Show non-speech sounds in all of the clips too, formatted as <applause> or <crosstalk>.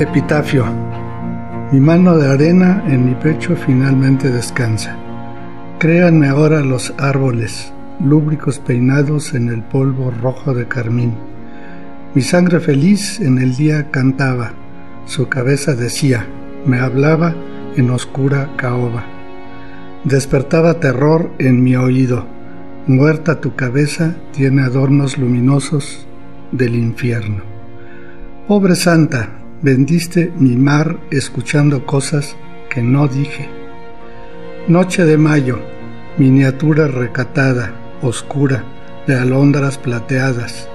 Epitafio. Mi mano de arena en mi pecho finalmente descansa. Créanme ahora los árboles, lúbricos peinados en el polvo rojo de carmín. Mi sangre feliz en el día cantaba, su cabeza decía, me hablaba en oscura caoba. Despertaba terror en mi oído. Muerta tu cabeza tiene adornos luminosos del infierno. Pobre santa, Vendiste mi mar escuchando cosas que no dije. Noche de mayo, miniatura recatada, oscura, de alondras plateadas,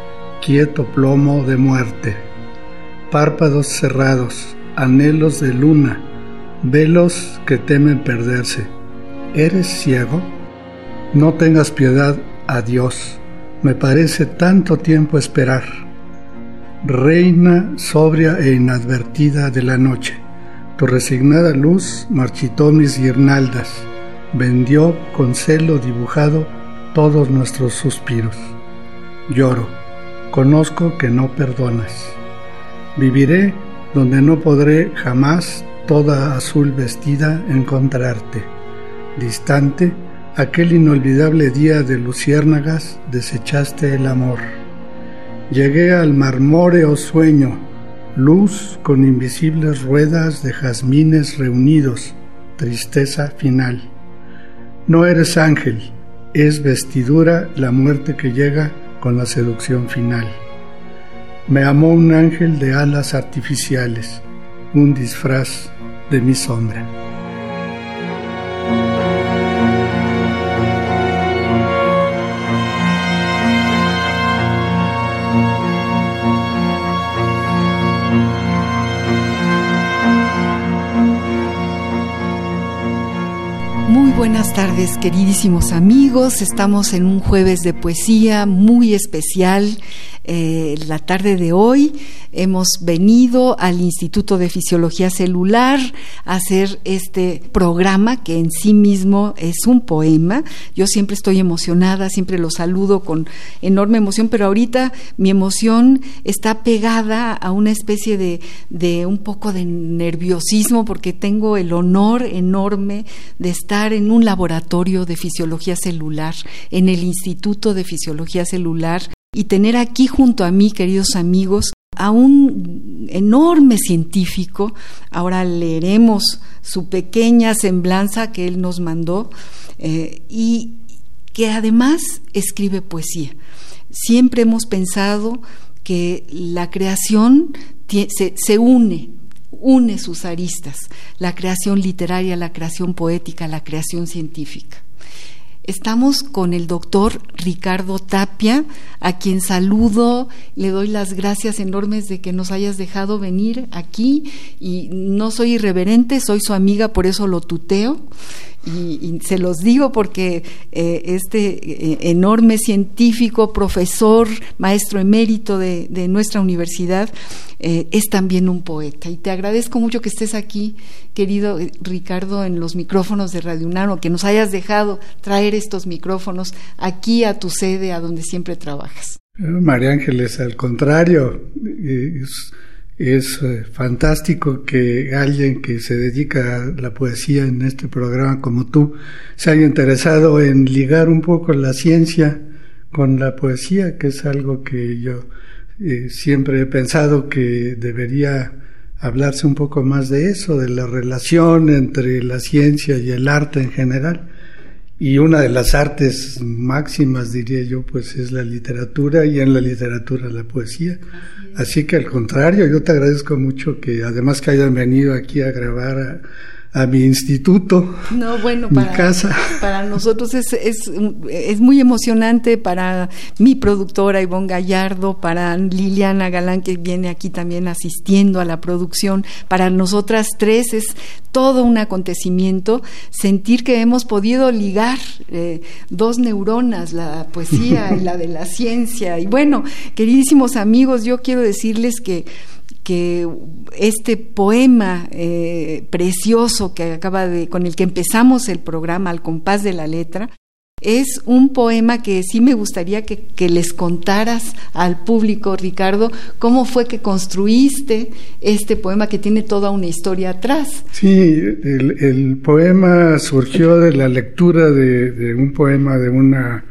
quieto plomo de muerte. Párpados cerrados, anhelos de luna, velos que temen perderse. ¿Eres ciego? No tengas piedad, adiós. Me parece tanto tiempo esperar reina sobria e inadvertida de la noche. Tu resignada luz marchitó mis guirnaldas, vendió con celo dibujado todos nuestros suspiros. Lloro, conozco que no perdonas. Viviré donde no podré jamás toda azul vestida encontrarte. Distante, aquel inolvidable día de luciérnagas desechaste el amor. Llegué al marmóreo sueño, luz con invisibles ruedas de jazmines reunidos, tristeza final. No eres ángel, es vestidura la muerte que llega con la seducción final. Me amó un ángel de alas artificiales, un disfraz de mi sombra. Buenas tardes, queridísimos amigos. Estamos en un jueves de poesía muy especial. Eh, la tarde de hoy hemos venido al Instituto de Fisiología Celular a hacer este programa que en sí mismo es un poema. Yo siempre estoy emocionada, siempre lo saludo con enorme emoción, pero ahorita mi emoción está pegada a una especie de, de un poco de nerviosismo porque tengo el honor enorme de estar en un laboratorio de fisiología celular, en el Instituto de Fisiología Celular y tener aquí junto a mí, queridos amigos, a un enorme científico. Ahora leeremos su pequeña semblanza que él nos mandó eh, y que además escribe poesía. Siempre hemos pensado que la creación se, se une, une sus aristas, la creación literaria, la creación poética, la creación científica. Estamos con el doctor Ricardo Tapia, a quien saludo, le doy las gracias enormes de que nos hayas dejado venir aquí. Y no soy irreverente, soy su amiga, por eso lo tuteo y, se los digo porque eh, este eh, enorme científico, profesor, maestro emérito de, nuestra universidad, eh, es también un poeta. Y te agradezco mucho que estés aquí, querido Ricardo, en los micrófonos de Radio UNAM, que nos hayas dejado traer estos micrófonos aquí a tu sede, a donde siempre trabajas. María Ángeles, al contrario, es eh, fantástico que alguien que se dedica a la poesía en este programa como tú se haya interesado en ligar un poco la ciencia con la poesía, que es algo que yo eh, siempre he pensado que debería hablarse un poco más de eso, de la relación entre la ciencia y el arte en general. Y una de las artes máximas, diría yo, pues es la literatura y en la literatura la poesía. Así que al contrario, yo te agradezco mucho que además que hayan venido aquí a grabar a mi instituto, no, bueno, mi para, casa. Para nosotros es, es, es, muy emocionante, para mi productora Ivonne Gallardo, para Liliana Galán, que viene aquí también asistiendo a la producción, para nosotras tres es todo un acontecimiento sentir que hemos podido ligar eh, dos neuronas, la poesía y la de la ciencia. Y bueno, queridísimos amigos, yo quiero decirles que que este poema eh, precioso que acaba de, con el que empezamos el programa, al compás de la letra, es un poema que sí me gustaría que, les contaras al público, Ricardo, cómo fue que construiste este poema que tiene toda una historia atrás. Sí, el, poema surgió de la lectura de, de, un poema de una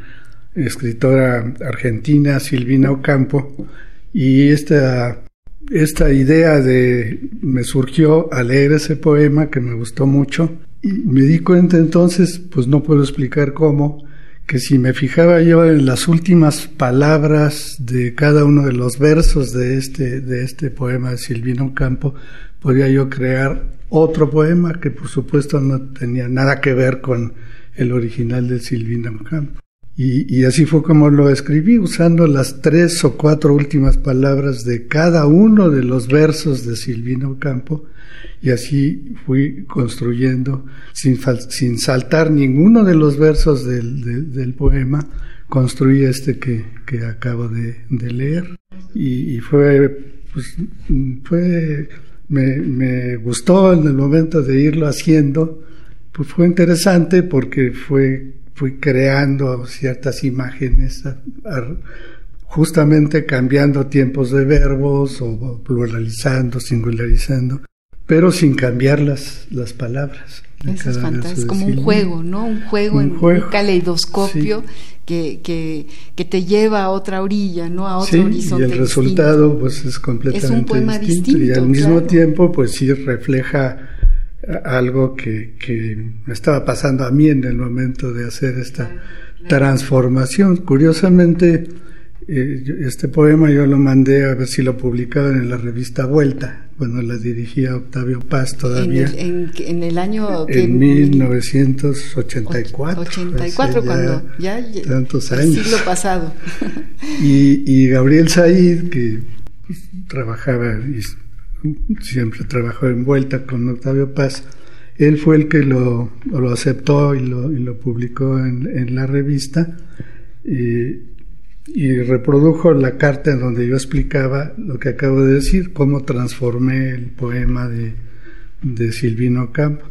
escritora argentina, Silvina Ocampo, y esta esta idea de me surgió al leer ese poema que me gustó mucho y me di cuenta entonces, pues no puedo explicar cómo, que si me fijaba yo en las últimas palabras de cada uno de los versos de este, de este poema de Silvino Campo, podía yo crear otro poema que por supuesto no tenía nada que ver con el original de Silvino Campo. Y, así fue como lo escribí, usando las tres o cuatro últimas palabras de cada uno de los versos de Silvino Campo, y así fui construyendo, sin, sin saltar ninguno de los versos del, poema, construí este que, que acabo de, leer. Y, fue, pues, fue me, me gustó en el momento de irlo haciendo, pues fue interesante porque fue fui creando ciertas imágenes, justamente cambiando tiempos de verbos o pluralizando, singularizando, pero sin cambiar las, las palabras. Eso es fantástico, como un juego, ¿no? Un juego en un caleidoscopio que, que, que, te lleva a otra orilla, ¿no? A otro horizonte. Y el resultado, pues, es completamente es un poema distinto, Y al mismo tiempo, pues sí refleja algo que, que me estaba pasando a mí en el momento de hacer esta transformación. Curiosamente, eh, este poema yo lo mandé a ver si lo publicaban en la revista Vuelta, cuando la dirigía Octavio Paz todavía. En el, en, el año... En 1984. 84, cuando ya... Tantos años. El siglo pasado. <laughs> Y, y Gabriel Said, que trabajaba siempre trabajó en vuelta con Octavio Paz, él fue el que lo, lo aceptó y lo, y lo publicó en, en, la revista y, reprodujo la carta en donde yo explicaba lo que acabo de decir, cómo transformé el poema de, de Silvino Campo.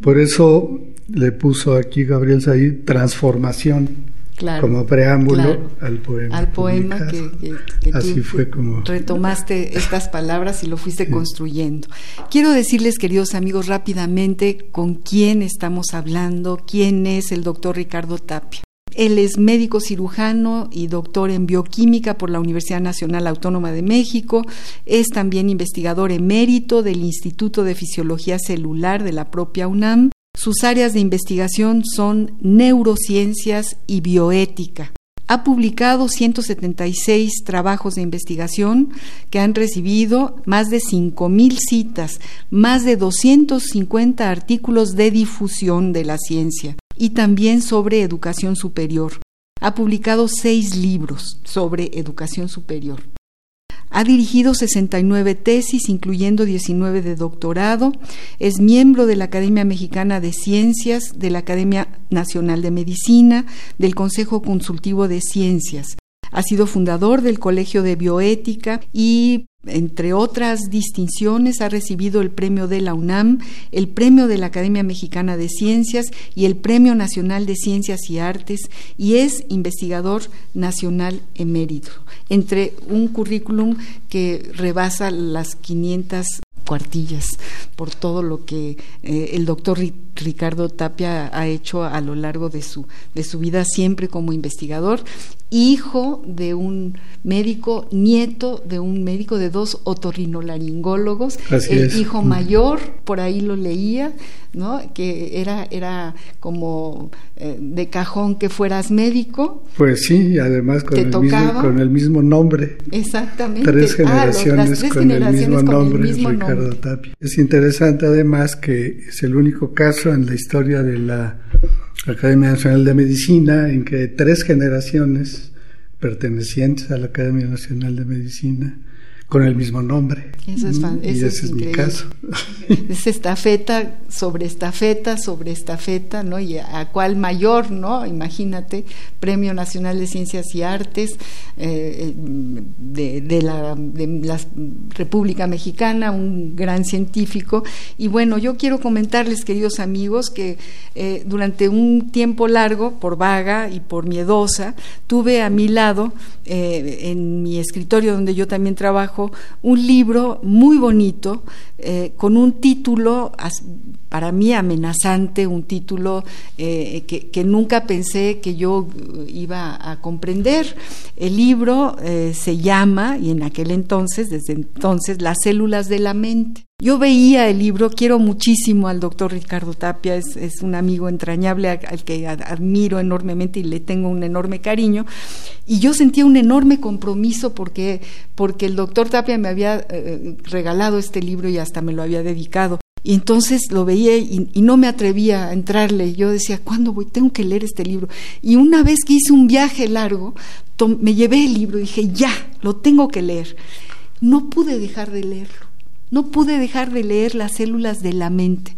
Por eso le puso aquí Gabriel Said transformación como preámbulo al poema. Al poema que, Así fue como retomaste estas palabras y lo fuiste construyendo. Quiero decirles, queridos amigos, rápidamente con quién estamos hablando, quién es el doctor Ricardo Tapia. Él es médico cirujano y doctor en bioquímica por la Universidad Nacional Autónoma de México. Es también investigador emérito del Instituto de Fisiología Celular de la propia UNAM sus áreas de investigación son neurociencias y bioética. Ha publicado 176 trabajos de investigación que han recibido más de 5.000 citas, más de 250 artículos de difusión de la ciencia y también sobre educación superior. Ha publicado seis libros sobre educación superior. Ha dirigido 69 tesis, incluyendo 19 de doctorado. Es miembro de la Academia Mexicana de Ciencias, de la Academia Nacional de Medicina, del Consejo Consultivo de Ciencias. Ha sido fundador del Colegio de Bioética y entre otras distinciones, ha recibido el premio de la UNAM, el premio de la Academia Mexicana de Ciencias y el Premio Nacional de Ciencias y Artes y es investigador nacional emérito, entre un currículum que rebasa las 500 cuartillas por todo lo que eh, el doctor Ricardo Tapia ha hecho a lo largo de su, de su vida, siempre como investigador hijo de un médico, nieto de un médico, de dos otorrinolaringólogos, el hijo mayor, por ahí lo leía, ¿no? que era, era como eh, de cajón que fueras médico. Pues sí, además con, el mismo, con el mismo nombre. Exactamente. Tres ah, generaciones, con, el mismo nombre, Ricardo Tapia. Es interesante además que es el único caso en la historia de la Academia Nacional de Medicina en que tres generaciones pertenecientes a la Academia Nacional de Medicina con el mismo nombre. Eso es, y ese es, mi caso. <laughs> Es estafeta sobre estafeta sobre estafeta, ¿no? Y a, cuál mayor, ¿no? Imagínate, Premio Nacional de Ciencias y Artes eh, de, la, de la República Mexicana, un gran científico. Y bueno, yo quiero comentarles, queridos amigos, que eh, durante un tiempo largo, por vaga y por miedosa, tuve a mi lado, eh, en mi escritorio donde yo también trabajo, un libro muy bonito eh, con un título para mí amenazante, un título eh, que, nunca pensé que yo iba a comprender. El libro eh, se llama, y en aquel entonces, desde entonces, Las células de la mente. Yo veía el libro, quiero muchísimo al doctor Ricardo Tapia, es, un amigo entrañable al, que admiro enormemente y le tengo un enorme cariño, y yo sentía un enorme compromiso porque, porque el doctor Tapia me había eh, regalado este libro y hasta me lo había dedicado. Y entonces lo veía y, no me atrevía a entrarle. Yo decía, ¿cuándo voy? Tengo que leer este libro. Y una vez que hice un viaje largo, me llevé el libro y dije, ya, lo tengo que leer. No pude dejar de leerlo no pude dejar de leer las células de la mente.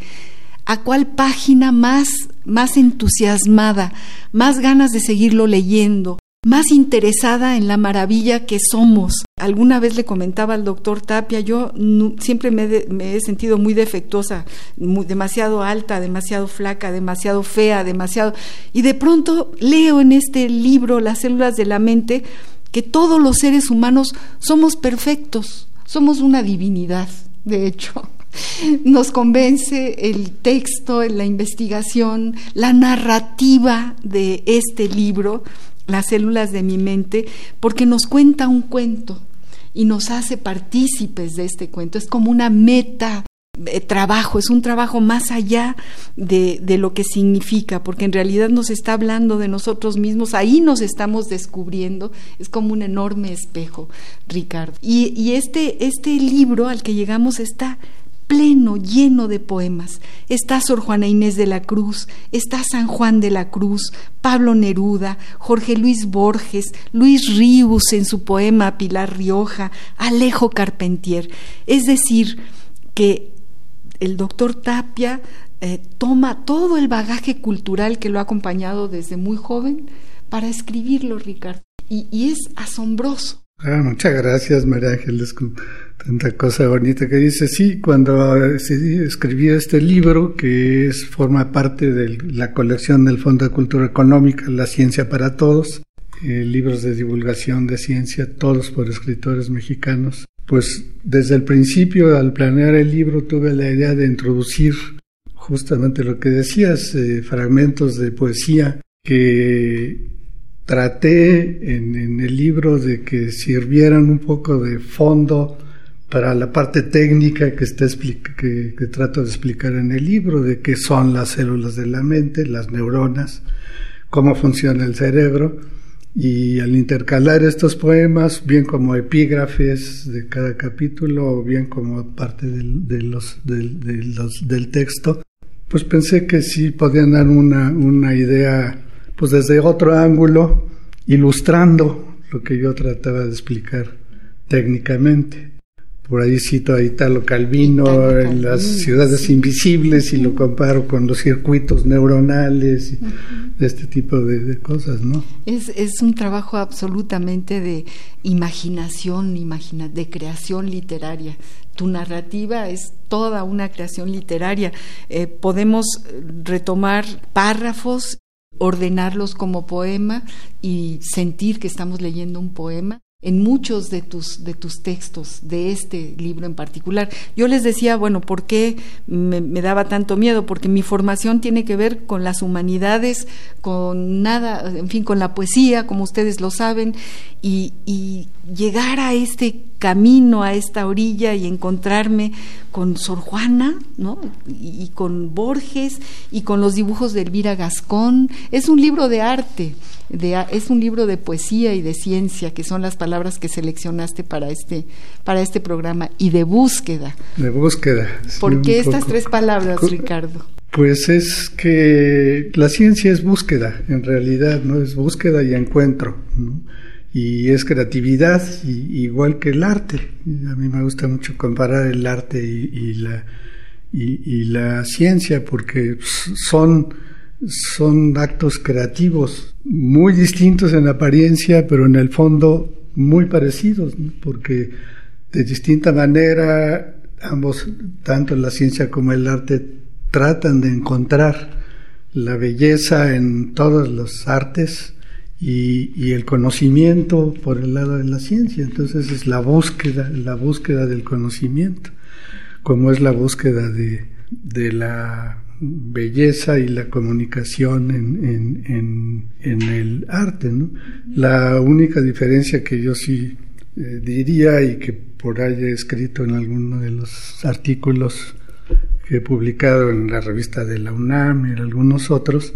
¿A cuál página más, más entusiasmada, más ganas de seguirlo leyendo, más interesada en la maravilla que somos? Alguna vez le comentaba al doctor Tapia, yo siempre me, he sentido muy defectuosa, demasiado alta, demasiado flaca, demasiado fea, demasiado... Y de pronto leo en este libro, Las células de la mente, que todos los seres humanos somos perfectos, somos una divinidad, de hecho. <laughs> Nos convence el texto, la investigación, la narrativa de este libro, Las células de mi mente, porque nos cuenta un cuento y nos hace partícipes de este cuento. Es como una meta eh, trabajo, es un trabajo más allá de, de, lo que significa, porque en realidad nos está hablando de nosotros mismos, ahí nos estamos descubriendo, es como un enorme espejo, Ricardo. Y, y este, este libro al que llegamos está pleno, lleno de poemas. Está Sor Juana Inés de la Cruz, está San Juan de la Cruz, Pablo Neruda, Jorge Luis Borges, Luis Ríos en su poema Pilar Rioja, Alejo Carpentier. Es decir, que el doctor Tapia eh, toma todo el bagaje cultural que lo ha acompañado desde muy joven para escribirlo, Ricardo. Y, es asombroso. Ah, muchas gracias, María Ángeles, con tanta cosa bonita que dice. Sí, cuando decidí escribir este libro, que es, forma parte de la colección del Fondo de Cultura Económica, La Ciencia para Todos, eh, libros de divulgación de ciencia, todos por escritores mexicanos, pues desde el principio, al planear el libro, tuve la idea de introducir justamente lo que decías, eh, fragmentos de poesía que traté en, el libro de que sirvieran un poco de fondo para la parte técnica que, trato de explicar en el libro, de qué son las células de la mente, las neuronas, cómo funciona el cerebro. Y al intercalar estos poemas, bien como epígrafes de cada capítulo o bien como parte del, texto, pues pensé que sí podían dar una idea pues desde otro ángulo, ilustrando lo que yo trataba de explicar técnicamente. Por ahí cito a Italo Calvino en las ciudades invisibles y lo comparo con los circuitos neuronales y de este tipo de, cosas, ¿no? Es, es, un trabajo absolutamente de imaginación, imagina, de creación literaria. Tu narrativa es toda una creación literaria. Eh, podemos retomar párrafos ordenarlos como poema y sentir que estamos leyendo un poema en muchos de tus, de tus textos, de este libro en particular. Yo les decía, bueno, ¿por qué me, daba tanto miedo? Porque mi formación tiene que ver con las humanidades, con nada, en fin, con la poesía, como ustedes lo saben, y, y llegar a este camino, a esta orilla y encontrarme con Sor Juana, ¿no? Y, y con Borges y con los dibujos de Elvira Gascón. Es un libro de arte es un libro de poesía y de ciencia, que son las palabras que seleccionaste para este, para este programa, y de búsqueda. De búsqueda. ¿Por qué estas tres palabras, Ricardo? Pues es que la ciencia es búsqueda, en realidad, ¿no? Es búsqueda y encuentro, Y es creatividad, igual que el arte. A mí me gusta mucho comparar el arte y, la, y la ciencia, porque son son actos creativos muy distintos en apariencia, pero en el fondo muy parecidos, porque de distinta manera ambos, tanto la ciencia como el arte, tratan de encontrar la belleza en todas las artes y, el conocimiento por el lado de la ciencia. Entonces es la búsqueda, la búsqueda del conocimiento, como es la búsqueda de, de la belleza y la comunicación en, en, en, el arte. ¿no? La única diferencia que yo sí eh, diría y que por ahí he escrito en alguno de los artículos que he publicado en la revista de la UNAM y en algunos otros,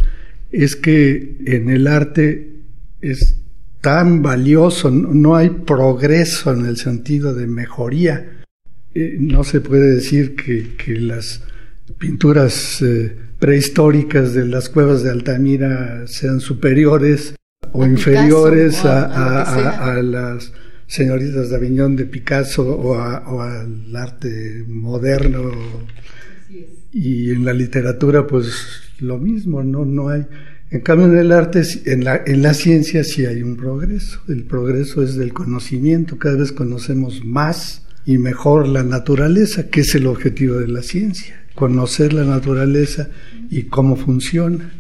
es que en el arte es tan valioso, no hay progreso en el sentido de mejoría. Eh, no se puede decir que, que las pinturas eh, prehistóricas de las cuevas de Altamira sean superiores o inferiores a, las señoritas de Aviñón de Picasso o, al arte moderno. Y en la literatura, pues lo mismo, no, no hay. En cambio, en el arte, en la, en la ciencia sí hay un progreso. El progreso es del conocimiento. Cada vez conocemos más y mejor la naturaleza, que es el objetivo de la ciencia conocer la naturaleza y cómo funciona,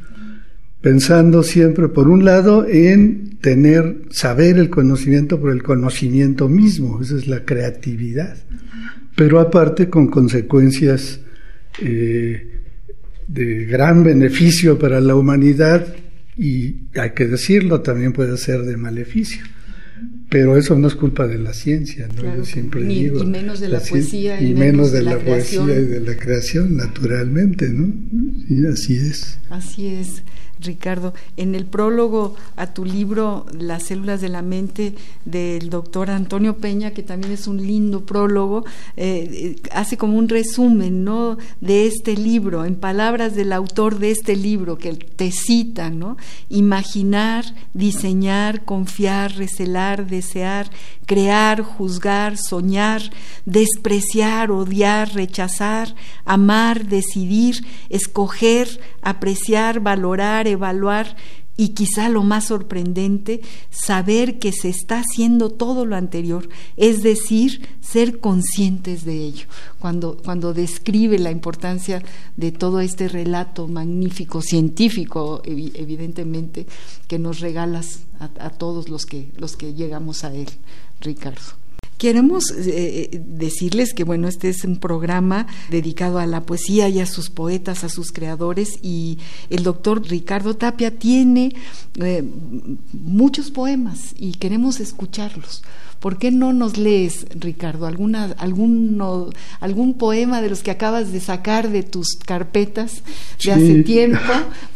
pensando siempre, por un lado, en tener, saber el conocimiento por el conocimiento mismo, esa es la creatividad, pero aparte con consecuencias eh, de gran beneficio para la humanidad y hay que decirlo, también puede ser de maleficio. Pero eso no es culpa de la ciencia, ¿no? Yo siempre digo. Y menos de la, poesía. Y, menos, de, la, poesía y de la creación, naturalmente, ¿no? Y así es. Así es. Ricardo, en el prólogo a tu libro Las células de la mente del doctor Antonio Peña, que también es un lindo prólogo, eh, eh, hace como un resumen ¿no? de este libro, en palabras del autor de este libro, que te cita, ¿no? Imaginar, diseñar, confiar, recelar, desear, crear, juzgar, soñar, despreciar, odiar, rechazar, amar, decidir, escoger, apreciar, valorar, evaluar y quizá lo más sorprendente, saber que se está haciendo todo lo anterior, es decir, ser conscientes de ello. Cuando, cuando describe la importancia de todo este relato magnífico, científico, evidentemente, que nos regalas a, todos los que, los que llegamos a él, Ricardo. Queremos eh, eh, decirles que bueno, este es un programa dedicado a la poesía y a sus poetas, a sus creadores y el doctor Ricardo Tapia tiene eh, muchos poemas y queremos escucharlos. ¿Por qué no nos lees, Ricardo, alguna, alguno, algún poema de los que acabas de sacar de tus carpetas de hace tiempo?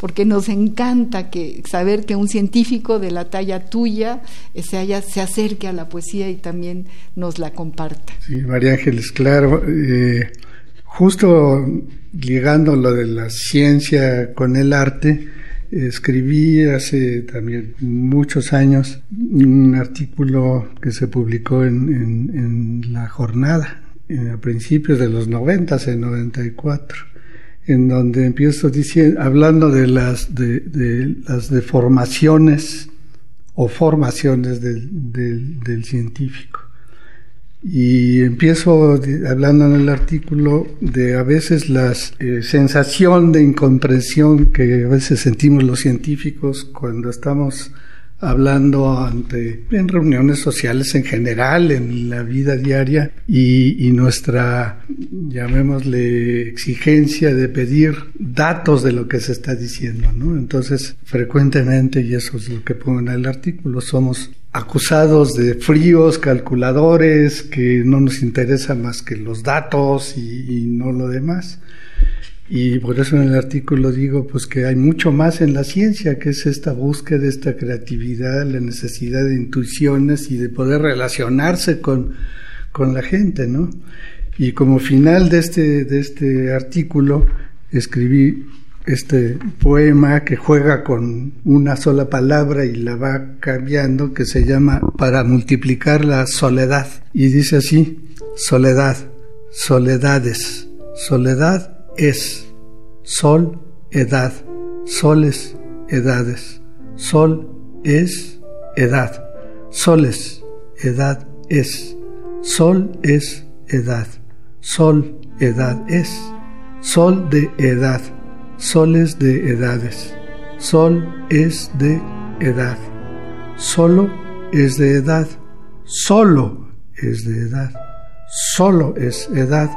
Porque nos encanta que, saber que un científico de la talla tuya eh, se, haya, se acerque a la poesía y también nos la comparta. Sí, María Ángeles, claro. Eh, justo ligando lo de la ciencia con el arte, Escribí hace también muchos años un artículo que se publicó en, La Jornada, a principios de los 90, en 94, en donde empiezo diciendo, hablando de las, de, las deformaciones o formaciones del científico. Y empiezo hablando en el artículo de a veces la eh, sensación de incomprensión que a veces sentimos los científicos cuando estamos hablando ante en reuniones sociales en general, en la vida diaria y, nuestra, llamémosle, exigencia de pedir datos de lo que se está diciendo, ¿no? Entonces, frecuentemente, y eso es lo que pongo en el artículo, somos acusados de fríos, calculadores, que no nos interesa más que los datos y, y no lo demás. Y por eso en el artículo digo pues que hay mucho más en la ciencia, que es esta búsqueda, esta creatividad, la necesidad de intuiciones y de poder relacionarse con, con la gente, ¿no? Y como final de este, de este artículo escribí este poema que juega con una sola palabra y la va cambiando, que se llama Para multiplicar la soledad. Y dice así, soledad, soledades, soledad es, sol, edad, soles, edades, sol es, edad, soles, edad es, sol es, edad, sol, edad es, sol de edad, soles de edades, sol es de edad, solo es de edad, solo es de edad, solo es edad,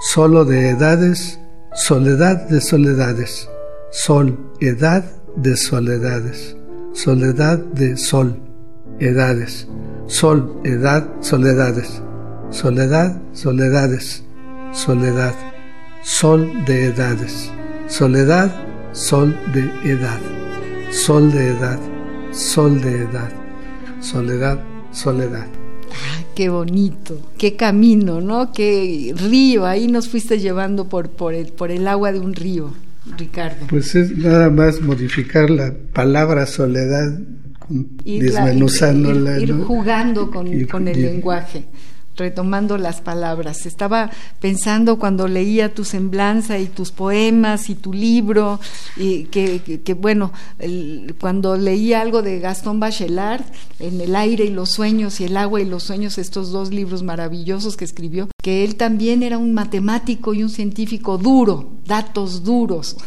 solo de edades, Soledad de soledades, sol, edad de soledades, soledad de sol, edades, sol, edad, soledades, soledad, soledades, soledad, sol de edades, soledad, sol de edad, sol de edad, sol de edad, soledad, soledad qué bonito, qué camino, ¿no? Qué río, ahí nos fuiste llevando por, por, el, por el agua de un río, Ricardo. Pues es nada más modificar la palabra soledad, desmenuzándola. Ir, jugando con, con el lenguaje retomando las palabras. Estaba pensando cuando leía tu semblanza y tus poemas y tu libro, y que, que, bueno, cuando leía algo de Gastón Bachelard, en El aire y los sueños y El agua y los sueños, estos dos libros maravillosos que escribió, que él también era un matemático y un científico duro, datos duros. <laughs>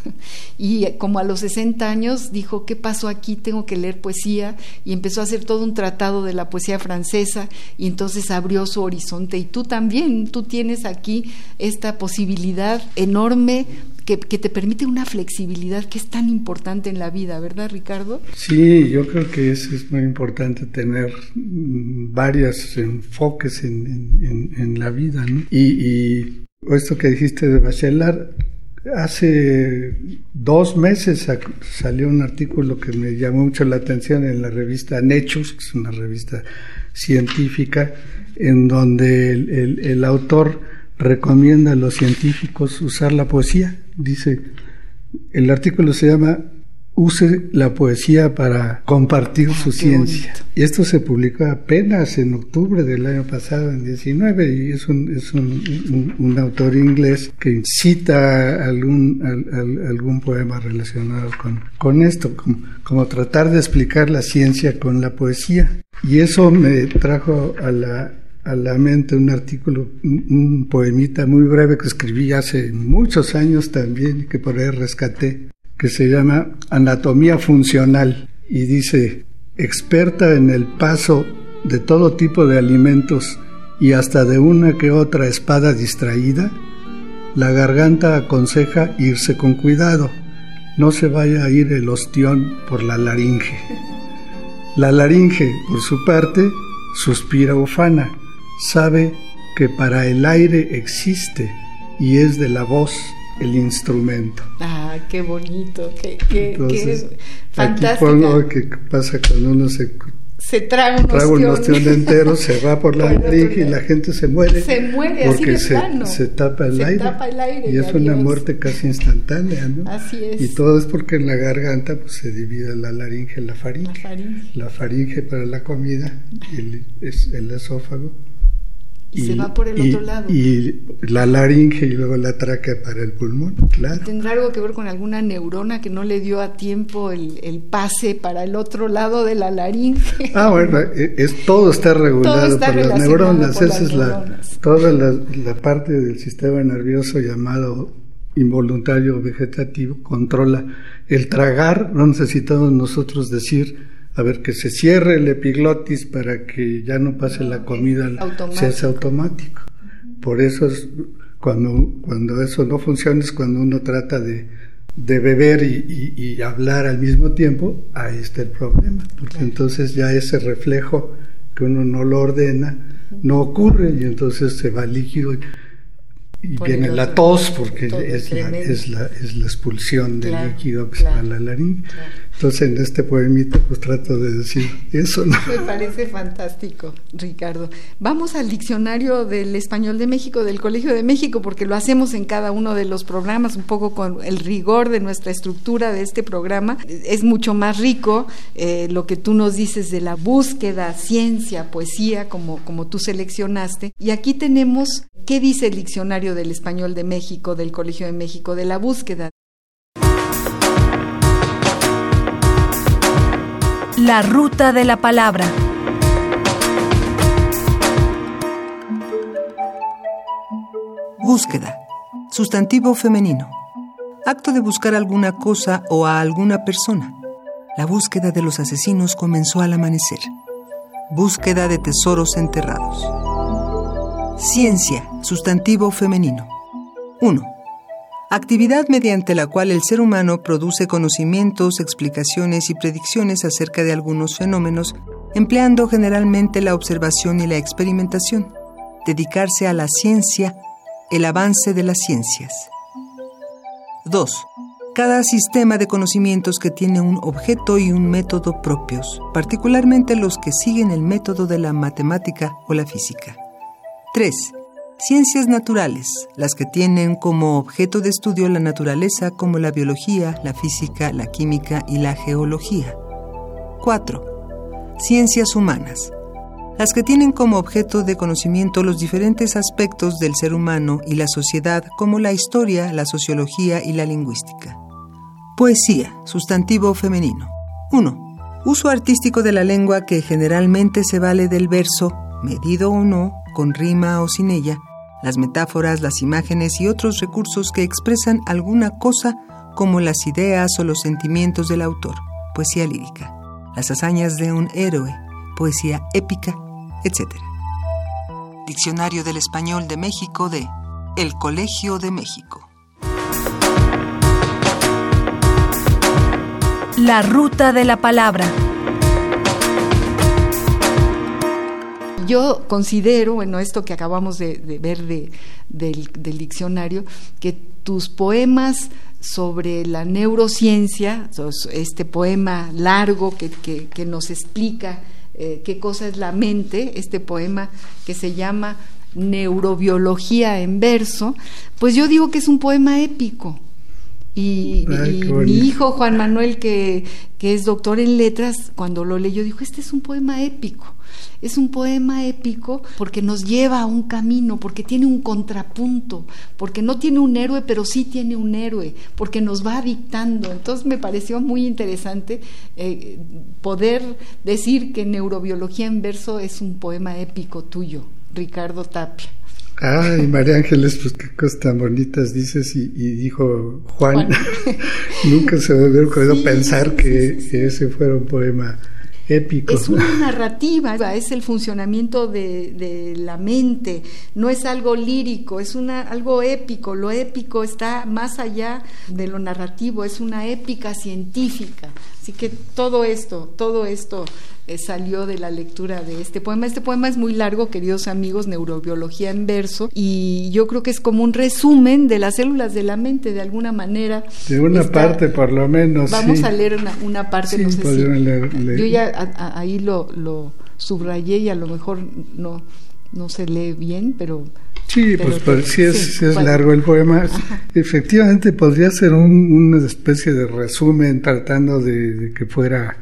Y como a los 60 años dijo, ¿qué pasó aquí? Tengo que leer poesía y empezó a hacer todo un tratado de la poesía francesa y entonces abrió su horizonte. Y tú también, tú tienes aquí esta posibilidad enorme que, te permite una flexibilidad que es tan importante en la vida, ¿verdad, Ricardo? Sí, yo creo que es muy importante, tener mm, varios enfoques en, la vida, ¿no? Y, y, esto que dijiste de Bachelard, hace dos meses salió un artículo que me llamó mucho la atención en la revista Nechus, que es una revista científica, en donde el autor recomienda a los científicos usar la poesía. Dice, el artículo se llama Use la poesía para compartir ah, su ciencia. Y esto se publicó apenas en octubre del año pasado, en 19, y es un, es un, un, autor inglés que cita algún, algún poema relacionado con, con esto, como, como tratar de explicar la ciencia con la poesía. Y eso me trajo a la a la mente un artículo, un, poemita muy breve que escribí hace muchos años también y que por ahí rescaté, que se llama Anatomía Funcional y dice, experta en el paso de todo tipo de alimentos y hasta de una que otra espada distraída, la garganta aconseja irse con cuidado, no se vaya a ir el ostión por la laringe. La laringe, por su parte, suspira ufana sabe que para el aire existe y es de la voz el instrumento. Ah, qué bonito, qué, qué, Entonces, Aquí pongo que pasa cuando uno se se traga un traga un ostión entero, se va por <laughs> la nariz y la gente se muere. Se muere porque así de se, se, tapa el, se aire, tapa el aire. Y es una muerte casi instantánea, ¿no? Así es. Y todo es porque en la garganta pues, se divide la laringe y la faringe. La faringe. La faringe para la comida, el, es el esófago y, se va por el otro lado. Y la laringe y luego la tráquea para el pulmón, claro. ¿Tendrá algo que ver con alguna neurona que no le dio a tiempo el, el pase para el otro lado de la laringe? <laughs> Ah, bueno, e, es, todo está regulado por las neuronas. Esa es la, toda la, la parte del sistema nervioso llamado involuntario vegetativo controla el tragar, no necesitamos nosotros decir a ver que se cierre el epiglotis para que ya no pase la comida, se hace automático. Por eso es cuando, cuando eso no funciona es cuando uno trata de, de beber y, y, hablar al mismo tiempo, ahí está el problema, porque entonces ya ese reflejo que uno no lo ordena no ocurre y entonces se va líquido y viene la tos porque es la, es la, es, la, expulsión del líquido que se va a la laringe. Entonces en este poemito pues trato de decir eso. ¿no? Me parece fantástico, Ricardo. Vamos al diccionario del español de México, del Colegio de México, porque lo hacemos en cada uno de los programas, un poco con el rigor de nuestra estructura de este programa. Es mucho más rico eh, lo que tú nos dices de la búsqueda, ciencia, poesía, como, como tú seleccionaste. Y aquí tenemos ¿Qué dice el diccionario del español de México, del Colegio de México, de la búsqueda? La ruta de la palabra. Búsqueda. Sustantivo femenino. Acto de buscar alguna cosa o a alguna persona. La búsqueda de los asesinos comenzó al amanecer. Búsqueda de tesoros enterrados. Ciencia, sustantivo femenino. 1. Actividad mediante la cual el ser humano produce conocimientos, explicaciones y predicciones acerca de algunos fenómenos, empleando generalmente la observación y la experimentación. Dedicarse a la ciencia, el avance de las ciencias. 2. Cada sistema de conocimientos que tiene un objeto y un método propios, particularmente los que siguen el método de la matemática o la física. 3. Ciencias naturales, las que tienen como objeto de estudio la naturaleza como la biología, la física, la química y la geología. 4. Ciencias humanas, las que tienen como objeto de conocimiento los diferentes aspectos del ser humano y la sociedad como la historia, la sociología y la lingüística. Poesía, sustantivo femenino. 1. Uso artístico de la lengua que generalmente se vale del verso, medido o no, con rima o sin ella, las metáforas, las imágenes y otros recursos que expresan alguna cosa como las ideas o los sentimientos del autor, poesía lírica, las hazañas de un héroe, poesía épica, etc. Diccionario del Español de México de El Colegio de México. La ruta de la palabra. Yo considero, bueno, esto que acabamos de, ver del, diccionario, que tus poemas sobre la neurociencia, este poema largo que, nos explica eh, qué cosa es la mente, este poema que se llama Neurobiología en verso, pues yo digo que es un poema épico. Y, mi hijo Juan Manuel, que, que es doctor en letras, cuando lo leyó, dijo, este es un poema épico. Es un poema épico porque nos lleva a un camino, porque tiene un contrapunto, porque no tiene un héroe, pero sí tiene un héroe, porque nos va dictando. Entonces me pareció muy interesante eh, poder decir que Neurobiología en verso es un poema épico tuyo, Ricardo Tapia. Ay, María Ángeles, pues qué cosas tan bonitas dices y, dijo Juan. <laughs> Nunca se me hubiera ocurrido pensar que, ese fuera un poema épico. Es una narrativa, es el funcionamiento de, la mente, no es algo lírico, es una, algo épico. Lo épico está más allá de lo narrativo, es una épica científica. Así que todo esto, todo esto eh, salió de la lectura de este poema. Este poema es muy largo, queridos amigos, neurobiología en verso, y yo creo que es como un resumen de las células de la mente, de alguna manera. De una parte, por lo menos. Vamos a leer una, parte, no sé si, Yo ya ahí lo, lo subrayé y a lo mejor no, no se lee bien, pero Sí, pues, si es, es largo el poema. Efectivamente podría ser una especie de resumen tratando de, que fuera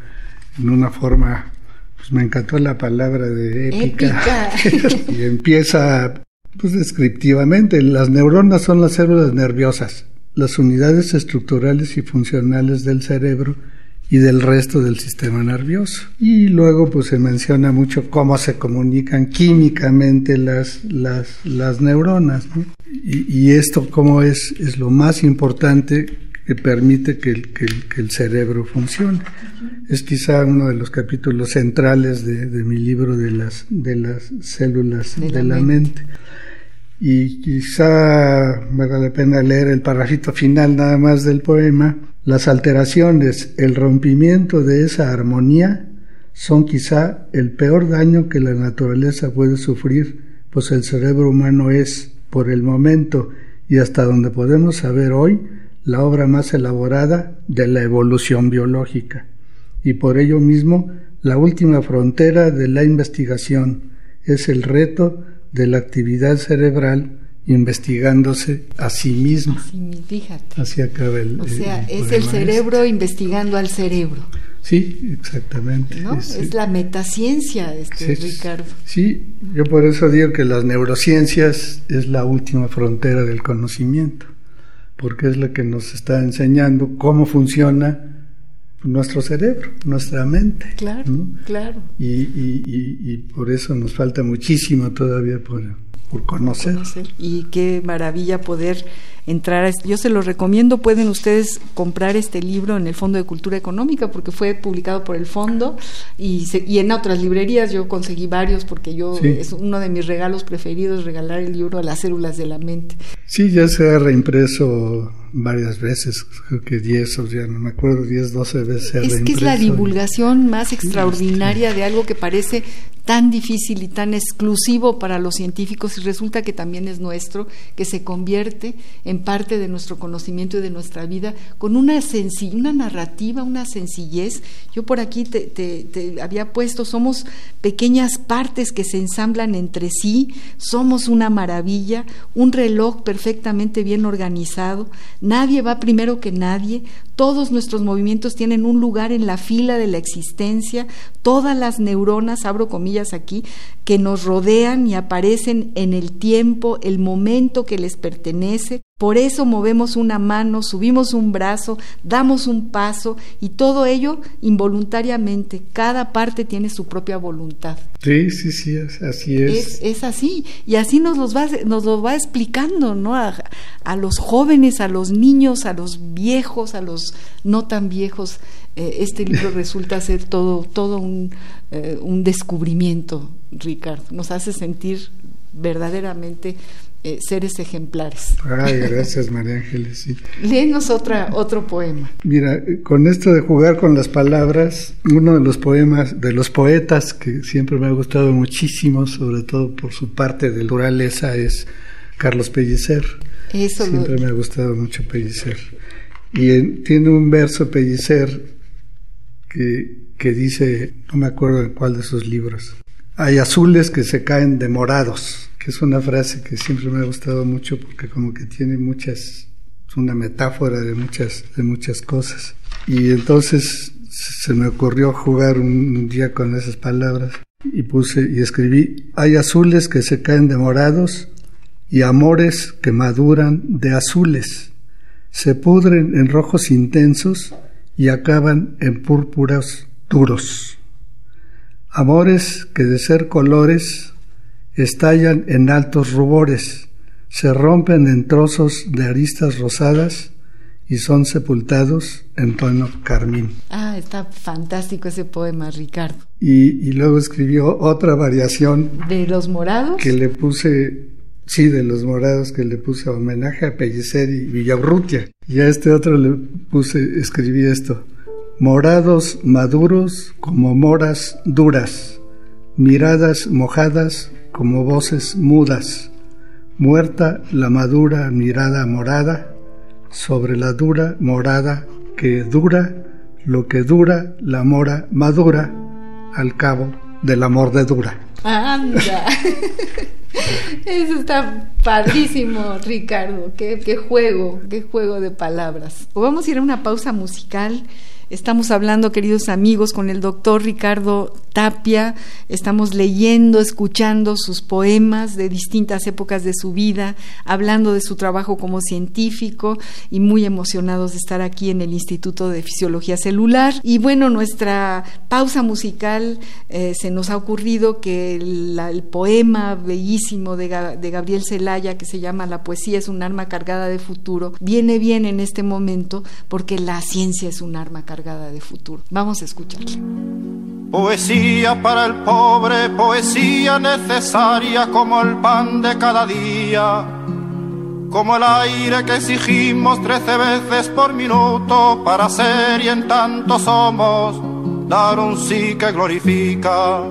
en una forma, pues me encantó la palabra de épica. <laughs> y empieza pues descriptivamente, las neuronas son las células nerviosas, las unidades estructurales y funcionales del cerebro y del resto del sistema nervioso. Y luego pues se menciona mucho cómo se comunican químicamente las, las, las neuronas. Y, esto cómo es, es lo más importante que permite que el, que el, cerebro funcione. es quizá uno de los capítulos centrales de, mi libro de las, de las células de, la, mente. Y quizá vale la pena leer el parrafito final nada más del poema. Las alteraciones, el rompimiento de esa armonía son quizá el peor daño que la naturaleza puede sufrir, pues el cerebro humano es, por el momento y hasta donde podemos saber hoy, la obra más elaborada de la evolución biológica y por ello mismo la última frontera de la investigación es el reto de la actividad cerebral investigándose a sí misma. fíjate. Así acaba el. O sea, es el cerebro investigando al cerebro. Sí, exactamente. Es, la metaciencia, este, Ricardo. Sí, yo por eso digo que las neurociencias es la última frontera del conocimiento, porque es la que nos está enseñando cómo funciona nuestro cerebro, nuestra mente. Claro, claro. Y, y, y, por eso nos falta muchísimo todavía por, por conocer. Y qué maravilla poder entrar a yo se lo recomiendo pueden ustedes comprar este libro en el Fondo de Cultura Económica porque fue publicado por el fondo y, y en otras librerías yo conseguí varios porque yo es uno de mis regalos preferidos regalar el libro a las células de la mente. Sí ya se ha reimpreso varias veces, creo que 10 o ya no me acuerdo, 10, 12 veces. Es que es la divulgación más extraordinaria de algo que parece tan difícil y tan exclusivo para los científicos y resulta que también es nuestro, que se convierte en parte de nuestro conocimiento y de nuestra vida con una, una narrativa, una sencillez. Yo por aquí te, te había puesto, somos pequeñas partes que se ensamblan entre sí, somos una maravilla, un reloj perfectamente bien organizado, nadie va primero que nadie, todos nuestros movimientos tienen un lugar en la fila de la existencia, todas las neuronas, abro comillas aquí, que nos rodean y aparecen en el tiempo, el momento que les pertenece. Por eso movemos una mano, subimos un brazo, damos un paso y todo ello involuntariamente. Cada parte tiene su propia voluntad. Sí, sí, sí, así es. Es, así. Y así nos, los va, nos lo va explicando, ¿no? A, a, los jóvenes, a los niños, a los viejos, a los no tan viejos. Eh, este libro <laughs> resulta ser todo, todo un, eh, un descubrimiento, Ricardo. Nos hace sentir verdaderamente eh, seres ejemplares. Ay, <laughs> gracias María Ángeles. Sí. Léenos otra, otro poema. Mira, con esto de jugar con las palabras, uno de los poemas, de los poetas que siempre me ha gustado muchísimo, sobre todo por su parte de naturaleza, es Carlos Pellicer. Eso siempre me ha gustado mucho Pellicer. Y tiene un verso Pellicer que, que dice, no me acuerdo en cuál de sus libros, hay azules que se caen de morados que es una frase que siempre me ha gustado mucho porque como que tiene muchas, es una metáfora de muchas, de muchas cosas. Y entonces se me ocurrió jugar un, día con esas palabras y puse y escribí, hay azules que se caen de morados y amores que maduran de azules, se pudren en rojos intensos y acaban en púrpuras duros. Amores que de ser colores estallan en altos rubores, se rompen en trozos de aristas rosadas y son sepultados en tono carmín. Ah, está fantástico ese poema, Ricardo. Y, luego escribió otra variación. ¿De los morados? Que le puse, sí, de los morados, que le puse homenaje a Pellicer y Villaurrutia. Y a este otro le puse, escribí esto. Morados maduros como moras duras, miradas mojadas como voces mudas, muerta la madura mirada morada, sobre la dura morada que dura lo que dura la mora madura al cabo de amor de dura. Anda. <laughs> Eso está padrísimo, Ricardo. Qué, qué, juego, qué juego de palabras. Vamos a ir a una pausa musical Estamos hablando, queridos amigos, con el doctor Ricardo Tapia. Estamos leyendo, escuchando sus poemas de distintas épocas de su vida, hablando de su trabajo como científico y muy emocionados de estar aquí en el Instituto de Fisiología Celular. Y bueno, nuestra pausa musical eh, se nos ha ocurrido que el, poema bellísimo de, de Gabriel Celaya, que se llama La poesía es un arma cargada de futuro, viene bien en este momento porque la ciencia es un arma cargada de futuro. Vamos a escucharla. Poesía para el pobre, poesía necesaria como el pan de cada día, como el aire que exigimos trece veces por minuto para ser y en tanto somos, dar un sí que glorifica.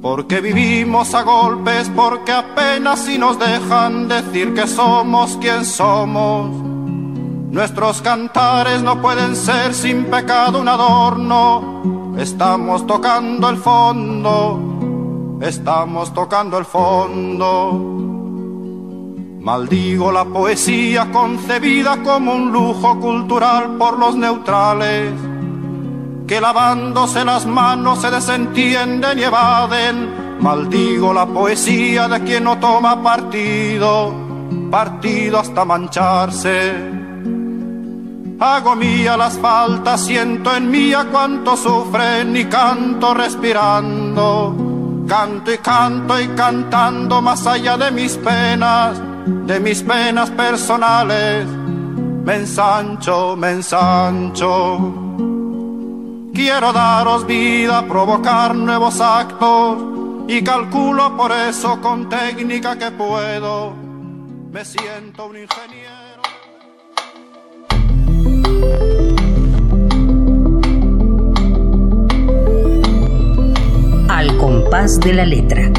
Porque vivimos a golpes, porque apenas si nos dejan decir que somos quien somos. Nuestros cantares no pueden ser sin pecado un adorno Estamos tocando el fondo, estamos tocando el fondo. Maldigo la poesía concebida como un lujo cultural por los neutrales, que lavándose las manos se desentienden y evaden. Maldigo la poesía de quien no toma partido, partido hasta mancharse Hago mía las faltas, siento en mía cuánto sufren y canto respirando. Canto y canto y cantando más allá de mis penas, de mis penas personales. Me ensancho, me ensancho. Quiero daros vida, provocar nuevos actos y calculo por eso con técnica que puedo. Me siento un ingeniero. Al compás de la letra.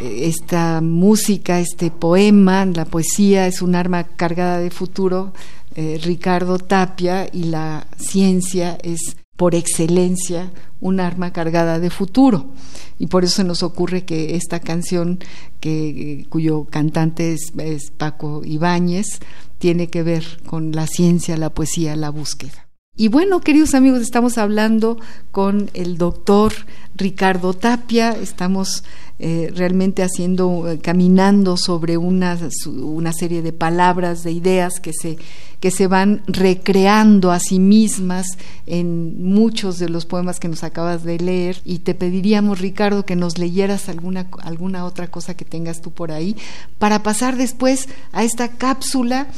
Esta música, este poema, la poesía es un arma cargada de futuro. Eh, Ricardo Tapia y la ciencia es por excelencia un arma cargada de futuro. Y por eso se nos ocurre que esta canción, que, cuyo cantante es, es Paco Ibáñez, tiene que ver con la ciencia, la poesía, la búsqueda. Y bueno, queridos amigos, estamos hablando con el doctor Ricardo Tapia, estamos eh, realmente haciendo, eh, caminando sobre una, una, serie de palabras, de ideas que se, que se van recreando a sí mismas en muchos de los poemas que nos acabas de leer. Y te pediríamos, Ricardo, que nos leyeras alguna, alguna otra cosa que tengas tú por ahí, para pasar después a esta cápsula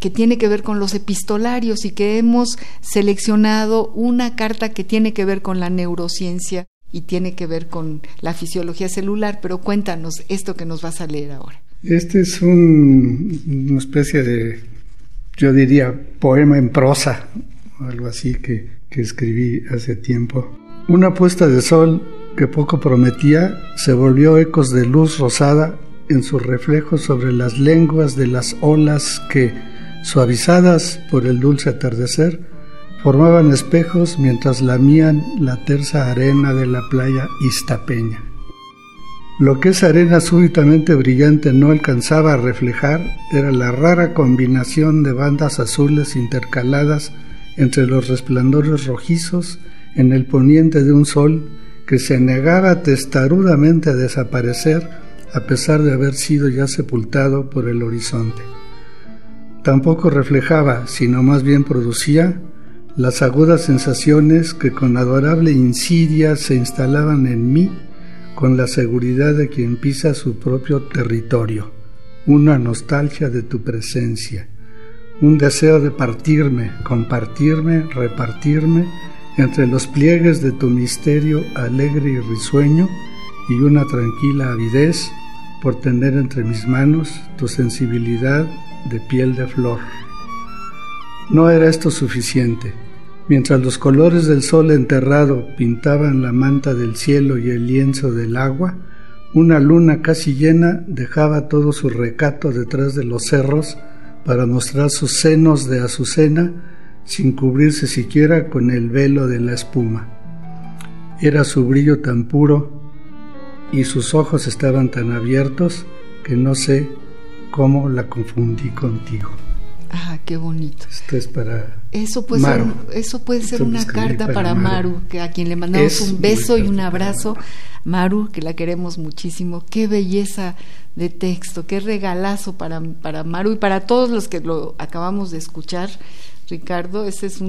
que tiene que ver con los epistolarios y que hemos seleccionado una carta que tiene que ver con la neurociencia y tiene que ver con la fisiología celular, pero cuéntanos esto que nos vas a leer ahora. Este es un, una especie de, yo diría, poema en prosa, algo así que, que escribí hace tiempo. Una puesta de sol que poco prometía se volvió ecos de luz rosada en su reflejo sobre las lenguas de las olas que, suavizadas por el dulce atardecer, formaban espejos mientras lamían la tersa arena de la playa Iztapeña. Lo que esa arena súbitamente brillante no alcanzaba a reflejar era la rara combinación de bandas azules intercaladas entre los resplandores rojizos en el poniente de un sol que se negaba testarudamente a desaparecer a pesar de haber sido ya sepultado por el horizonte tampoco reflejaba, sino más bien producía, las agudas sensaciones que con adorable insidia se instalaban en mí con la seguridad de quien pisa su propio territorio, una nostalgia de tu presencia, un deseo de partirme, compartirme, repartirme entre los pliegues de tu misterio alegre y risueño y una tranquila avidez por tener entre mis manos tu sensibilidad de piel de flor. No era esto suficiente. Mientras los colores del sol enterrado pintaban la manta del cielo y el lienzo del agua, una luna casi llena dejaba todo su recato detrás de los cerros para mostrar sus senos de azucena sin cubrirse siquiera con el velo de la espuma. Era su brillo tan puro y sus ojos estaban tan abiertos que no sé cómo la confundí contigo. Ah, qué bonito. Esto es para eso puede ser, eso puede ser una carta para, Maru, que a quien le mandamos un beso y un abrazo. Maru, que la queremos muchísimo. Qué belleza de texto, qué regalazo para, para Maru y para todos los que lo acabamos de escuchar. Ricardo. Esa es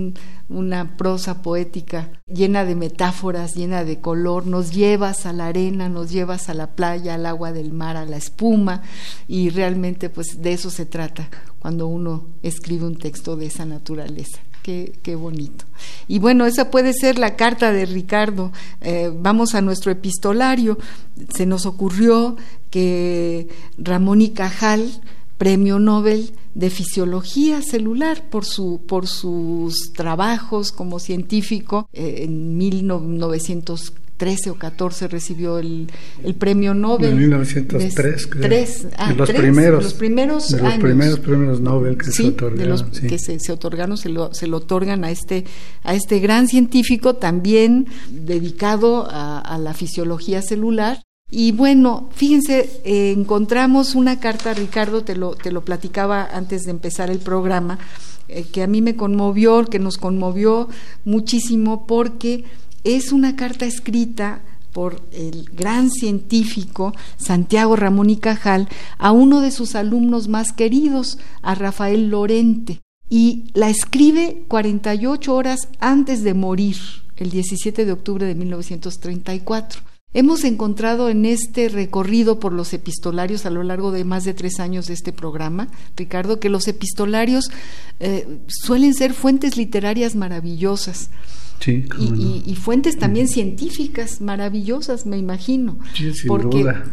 una prosa poética llena de metáforas, llena de color. Nos llevas a la arena, nos llevas a la playa, al agua del mar, a la espuma y realmente pues de eso se trata cuando uno escribe un texto de esa naturaleza. Qué, qué, bonito. Y bueno, esa puede ser la carta de Ricardo. Eh, vamos a nuestro epistolario. Se nos ocurrió que Ramón y Cajal premio Nobel de Fisiología Celular por, su, por sus trabajos como científico. Eh, en 1913 o 14 recibió el, el premio Nobel. En 1903, creo. Tres, ah, los, tres, primeros, los primeros de los años. primeros premios Nobel que sí, se otorgaron. de los sí. que se, se, otorgaron, se lo, se lo otorgan a este, a este gran científico también dedicado a, a la fisiología celular y bueno, fíjense, eh, encontramos una carta, Ricardo, te lo, te lo platicaba antes de empezar el programa, eh, que a mí me conmovió, que nos conmovió muchísimo porque es una carta escrita por el gran científico Santiago Ramón y Cajal a uno de sus alumnos más queridos, a Rafael Lorente, y la escribe 48 horas antes de morir, el 17 de octubre de 1934. Hemos encontrado en este recorrido por los epistolarios a lo largo de más de tres años de este programa, Ricardo, que los epistolarios eh, suelen ser fuentes literarias maravillosas. Sí, y, no. y, y, fuentes también científicas maravillosas, me imagino, sí, porque duda.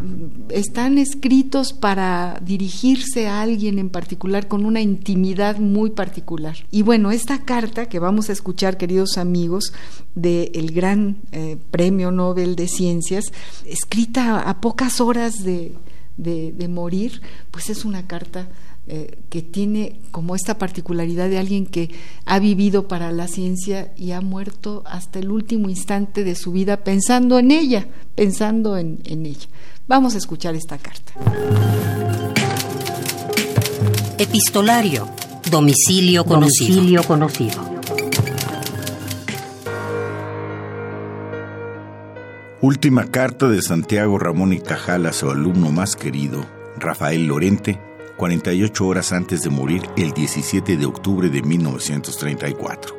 están escritos para dirigirse a alguien en particular con una intimidad muy particular. Y bueno, esta carta que vamos a escuchar, queridos amigos, del el gran eh, Premio Nobel de Ciencias, escrita a pocas horas de, de, de morir, pues es una carta eh, que tiene como esta particularidad de alguien que ha vivido para la ciencia y ha muerto hasta el último instante de su vida pensando en ella, pensando en, en ella. Vamos a escuchar esta carta. Epistolario. Domicilio conocido. Domicilio conocido. Última carta de Santiago Ramón y Cajal a su alumno más querido, Rafael Lorente, 48 horas antes de morir el 17 de octubre de 1934.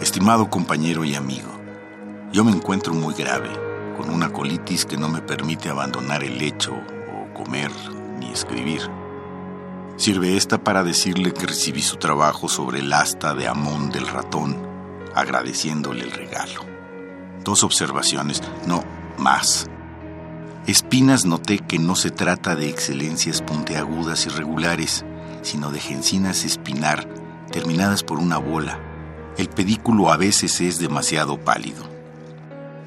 Estimado compañero y amigo, yo me encuentro muy grave, con una colitis que no me permite abandonar el lecho o comer ni escribir. Sirve esta para decirle que recibí su trabajo sobre el asta de Amón del ratón, agradeciéndole el regalo. Dos observaciones, no más. Espinas noté que no se trata de excelencias puntiagudas y regulares, sino de gencinas espinar terminadas por una bola. El pedículo a veces es demasiado pálido.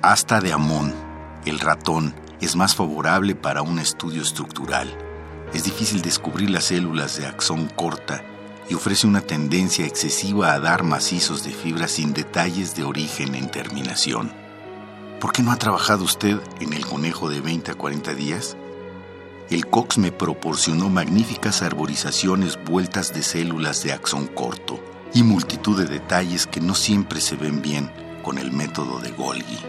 Asta de Amón, el ratón, es más favorable para un estudio estructural. Es difícil descubrir las células de axón corta y ofrece una tendencia excesiva a dar macizos de fibra sin detalles de origen en terminación. ¿Por qué no ha trabajado usted en el conejo de 20 a 40 días? El Cox me proporcionó magníficas arborizaciones vueltas de células de axón corto y multitud de detalles que no siempre se ven bien con el método de Golgi.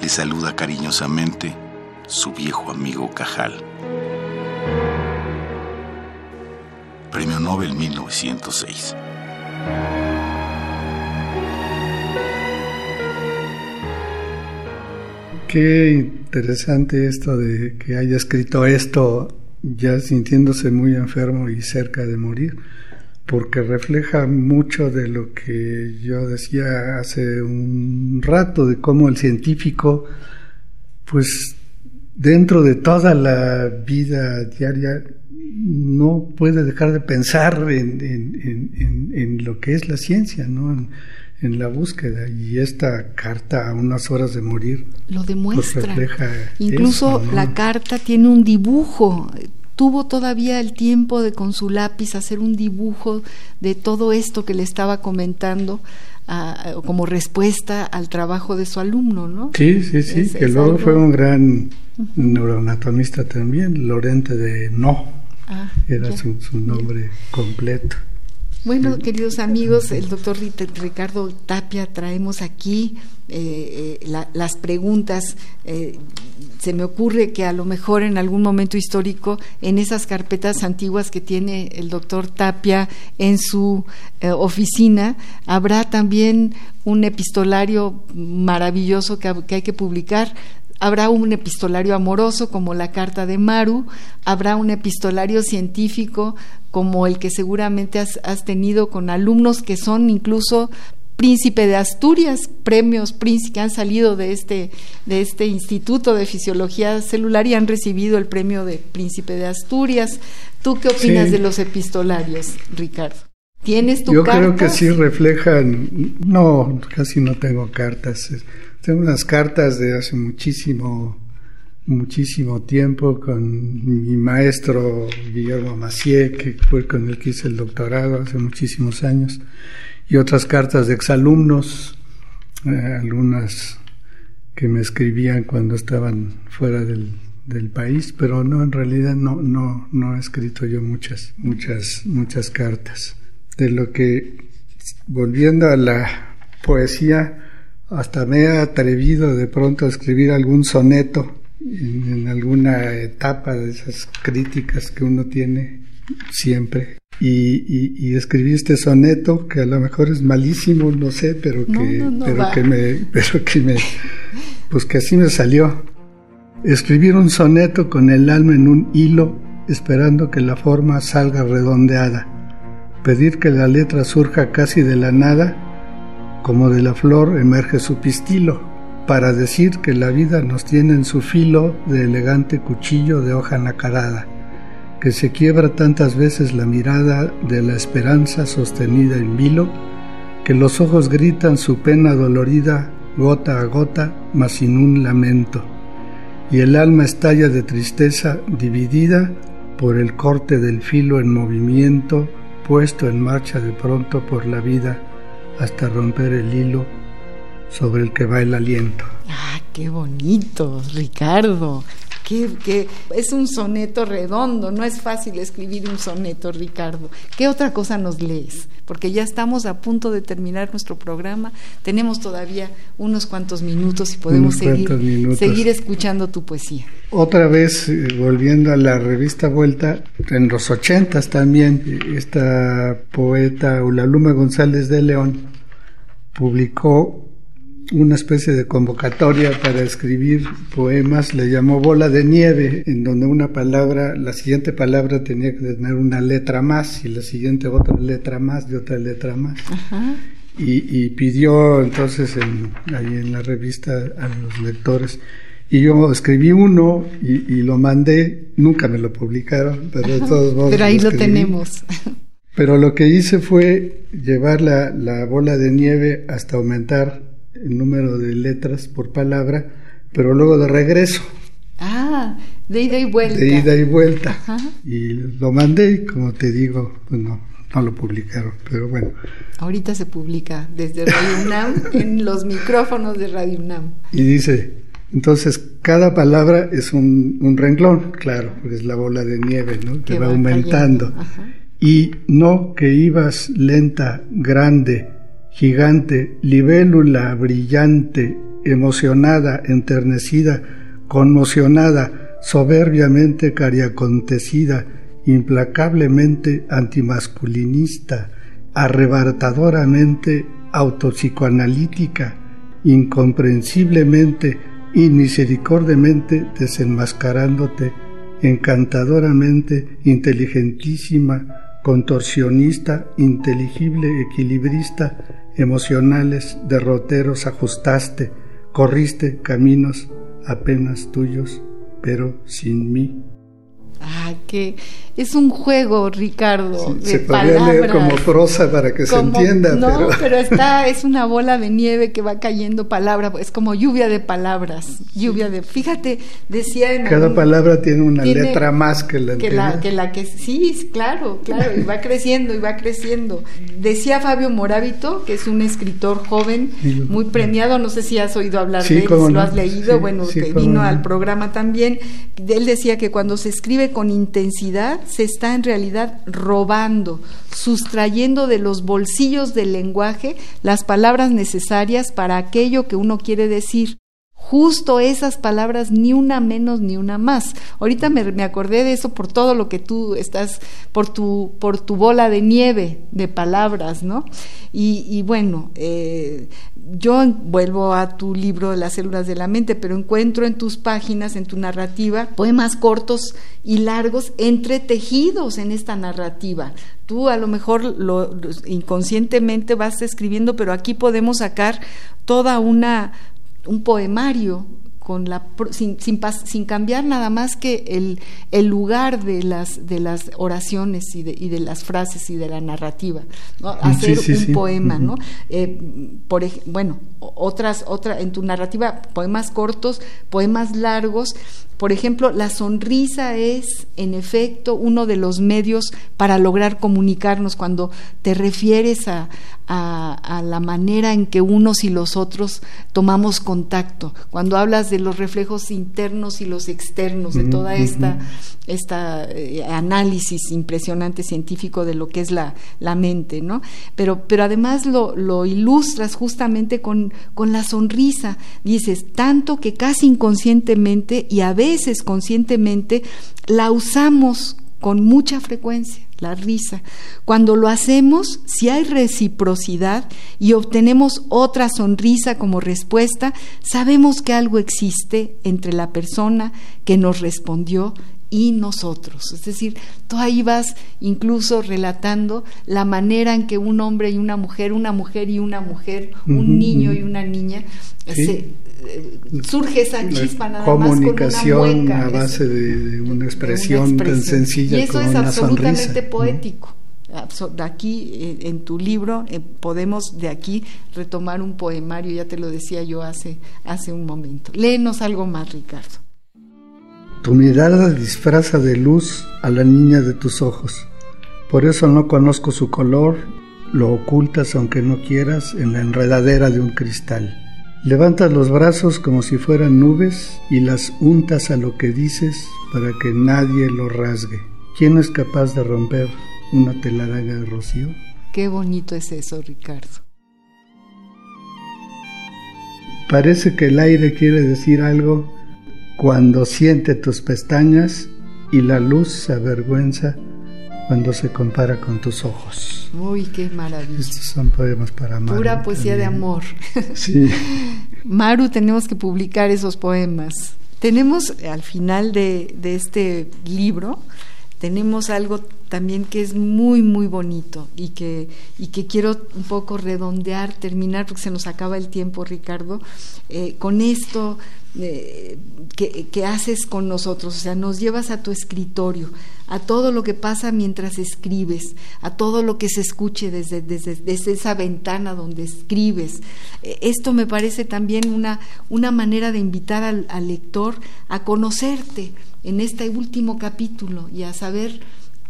Le saluda cariñosamente su viejo amigo Cajal. Premio Nobel 1906. Qué interesante esto de que haya escrito esto ya sintiéndose muy enfermo y cerca de morir, porque refleja mucho de lo que yo decía hace un rato, de cómo el científico, pues dentro de toda la vida diaria, no puede dejar de pensar en, en, en, lo que es la ciencia, ¿no? En, la búsqueda y esta carta a unas horas de morir lo demuestra. Pues refleja Incluso eso, ¿no? la carta tiene un dibujo. Tuvo todavía el tiempo de con su lápiz hacer un dibujo de todo esto que le estaba comentando a, como respuesta al trabajo de su alumno, ¿no? Sí, sí, sí, es, que es luego algo... fue un gran neuroanatomista también, Lorente de No, ah, era su, su, nombre completo. Bueno, queridos amigos, el doctor Ricardo Tapia traemos aquí eh, eh, la, las preguntas. Eh, se me ocurre que a lo mejor en algún momento histórico, en esas carpetas antiguas que tiene el doctor Tapia en su oficina, habrá también un epistolario maravilloso que, hay que publicar habrá un epistolario amoroso como la carta de Maru, habrá un epistolario científico como el que seguramente has, has, tenido con alumnos que son incluso Príncipe de Asturias, premios Príncipe que han salido de este, de este Instituto de Fisiología Celular y han recibido el premio de Príncipe de Asturias. ¿Tú qué opinas de los epistolarios, Ricardo? ¿Tienes tu Yo creo que sí reflejan, no, casi no tengo cartas. Tengo unas cartas de hace muchísimo, muchísimo tiempo con mi maestro Guillermo Macié, que fue con el que hice el doctorado hace muchísimos años y otras cartas de exalumnos, eh, algunas que me escribían cuando estaban fuera del, del, país, pero no, en realidad no, no, no he escrito yo muchas, muchas, muchas cartas. De lo que, volviendo a la poesía, hasta me he atrevido de pronto a escribir algún soneto en, en alguna etapa de esas críticas que uno tiene siempre y, y, escribí este soneto que a lo mejor es malísimo, no sé, pero que, pero que me, <laughs> pero que me, pues que así me salió. Escribir un soneto con el alma en un hilo, esperando que la forma salga redondeada. Pedir que la letra surja casi de la nada, como de la flor emerge su pistilo, para decir que la vida nos tiene en su filo de elegante cuchillo de hoja nacarada que se quiebra tantas veces la mirada de la esperanza sostenida en vilo, que los ojos gritan su pena dolorida gota a gota, mas sin un lamento, y el alma estalla de tristeza dividida por el corte del filo en movimiento, puesto en marcha de pronto por la vida hasta romper el hilo sobre el que va el aliento. ¡Ah, qué bonito, Ricardo! Que, es un soneto redondo, no es fácil escribir un soneto, Ricardo. ¿Qué otra cosa nos lees? Porque ya estamos a punto de terminar nuestro programa, tenemos todavía unos cuantos minutos y podemos seguir, seguir escuchando tu poesía. Otra vez, eh, volviendo a la revista Vuelta, en los ochentas también, esta poeta Ulaluma González de León publicó una especie de convocatoria para escribir poemas, le llamó Bola de Nieve, en donde una palabra, la siguiente palabra tenía que tener una letra más y la siguiente otra letra más y otra letra más. Y, pidió entonces en, ahí en la revista a los lectores. Y yo escribí uno y, lo mandé, nunca me lo publicaron, pero de todos modos. Pero ahí lo, tenemos. Pero lo que hice fue llevar la, la bola de nieve hasta aumentar el número de letras por palabra, pero luego de regreso. Ah, de ida y vuelta. De ida y vuelta. Y lo mandé y como te digo, pues no, no lo publicaron, pero bueno. Ahorita se publica desde Radio <laughs> UNAM en los micrófonos de Radio UNAM. Y dice, entonces cada palabra es un, un renglón, claro, porque es la bola de nieve, ¿no? Que, va, aumentando. Y no que ibas lenta, grande, gigante, libélula brillante, emocionada, enternecida, conmocionada, soberbiamente cariacontecida, implacablemente antimasculinista, arrebatadoramente autopsicoanalítica, incomprensiblemente, inmisericordiamente desenmascarándote, encantadoramente inteligentísima, contorsionista, inteligible, equilibrista, emocionales, derroteros ajustaste, corriste caminos apenas tuyos, pero sin mí. Ah, que es un juego, Ricardo. se podría leer como prosa para que se entienda. No, pero... <laughs> está, es una bola de nieve que va cayendo palabra, es como lluvia de palabras, lluvia de. Fíjate, decía en cada palabra tiene una letra más que la que la que la que sí, claro, claro, y va creciendo y va creciendo. Decía Fabio Morábito, que es un escritor joven, muy premiado, no sé si has oído hablar de él, si lo has leído, bueno, que vino al programa también. Él decía que cuando se escribe con intensidad se está en realidad robando, sustrayendo de los bolsillos del lenguaje las palabras necesarias para aquello que uno quiere decir justo esas palabras, ni una menos ni una más. Ahorita me, me, acordé de eso por todo lo que tú estás, por tu, por tu bola de nieve de palabras, ¿no? Y, y bueno, eh, yo vuelvo a tu libro las células de la mente, pero encuentro en tus páginas, en tu narrativa, poemas cortos y largos entretejidos en esta narrativa. Tú a lo mejor lo, inconscientemente vas escribiendo, pero aquí podemos sacar toda una un poemario con la, sin, sin, sin, cambiar nada más que el, el, lugar de las, de las oraciones y de, y de, las frases y de la narrativa, ¿no? hacer un poema, ¿no? Eh, por, bueno, otras, otra, en tu narrativa, poemas cortos, poemas largos, por ejemplo, la sonrisa es, en efecto, uno de los medios para lograr comunicarnos cuando te refieres a, a, la manera en que unos y los otros tomamos contacto, cuando hablas de los reflejos internos y los externos, de toda esta, esta eh, análisis impresionante científico de lo que es la, la mente, ¿no? Pero, pero además lo, lo ilustras justamente con, con la sonrisa, dices, tanto que casi inconscientemente y a veces conscientemente la usamos con mucha frecuencia la risa. Cuando lo hacemos, si hay reciprocidad y obtenemos otra sonrisa como respuesta, sabemos que algo existe entre la persona que nos respondió y nosotros. Es decir, tú ahí vas incluso relatando la manera en que un hombre y una mujer, una mujer y una mujer, un niño y una niña, eh, surge esa chispa nada Comunicación más con una a base de, una, expresión tan sencilla y eso es absolutamente poético. Aquí eh, en tu libro eh, podemos de aquí retomar un poemario, ya te lo decía yo hace, hace un momento. Léenos algo más, Ricardo. Tu mirada disfraza de luz a la niña de tus ojos. Por eso no conozco su color, lo ocultas aunque no quieras en la enredadera de un cristal. Levantas los brazos como si fueran nubes y las untas a lo que dices para que nadie lo rasgue. ¿Quién es capaz de romper una telaraña de rocío? Qué bonito es eso, Ricardo. Parece que el aire quiere decir algo cuando siente tus pestañas y la luz se avergüenza cuando se compara con tus ojos. Uy, qué maravilla. Estos son poemas para Maru. Pura poesía de amor. Sí. <laughs> Maru, tenemos que publicar esos poemas. Tenemos al final de, de este libro, tenemos algo también que es muy, muy bonito y que, y que quiero un poco redondear, terminar, porque se nos acaba el tiempo, Ricardo, eh, con esto eh, que, haces con nosotros, o sea, nos llevas a tu escritorio, a todo lo que pasa mientras escribes, a todo lo que se escuche desde, desde, esa ventana donde escribes. Eh, esto me parece también una, una manera de invitar al lector a conocerte en este último capítulo y a saber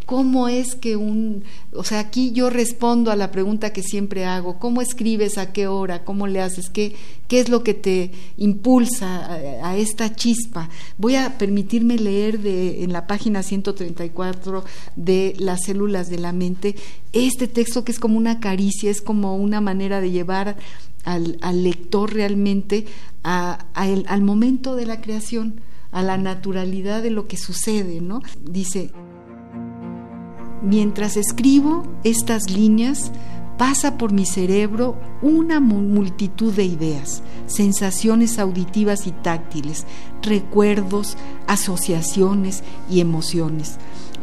¿Cómo es que un, o sea, aquí yo respondo a la pregunta que siempre hago, ¿cómo escribes, a qué hora, cómo le haces, qué, qué es lo que te impulsa a, esta chispa? Voy a permitirme leer de, en la página 134 de Las células de la mente este texto que es como una caricia, es como una manera de llevar al, lector realmente al momento de la creación, a la naturalidad de lo que sucede, ¿no? Dice, Mientras escribo estas líneas, pasa por mi cerebro una multitud de ideas, sensaciones auditivas y táctiles, recuerdos, asociaciones y emociones.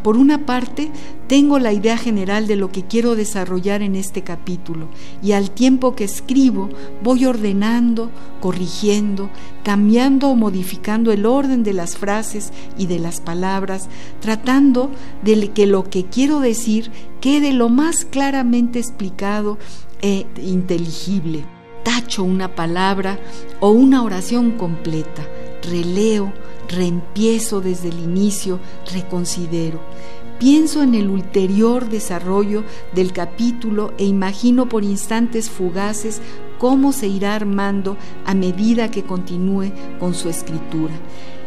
Por una parte, tengo la idea general de lo que quiero desarrollar en este capítulo y al tiempo que escribo voy ordenando, corrigiendo, cambiando o modificando el orden de las frases y de las palabras, tratando de que lo que quiero decir quede lo más claramente explicado e inteligible. Tacho una palabra o una oración completa, releo, reempiezo desde el inicio, reconsidero. Pienso en el ulterior desarrollo del capítulo e imagino por instantes fugaces cómo se irá armando a medida que continúe con su escritura.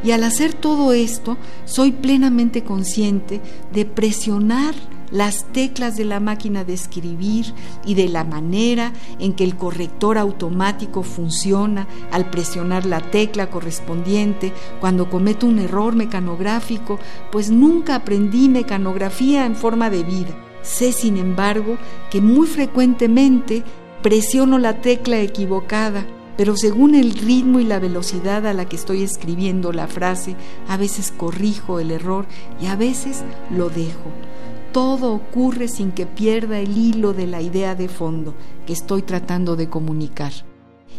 Y al hacer todo esto, soy plenamente consciente de presionar las teclas de la máquina de escribir y de la manera en que el corrector automático funciona al presionar la tecla correspondiente cuando cometo un error mecanográfico, pues nunca aprendí mecanografía en forma de vida. Sé, sin embargo, que muy frecuentemente presiono la tecla equivocada pero según el ritmo y la velocidad a la que estoy escribiendo la frase, a veces corrijo el error y a veces lo dejo. Todo ocurre sin que pierda el hilo de la idea de fondo que estoy tratando de comunicar.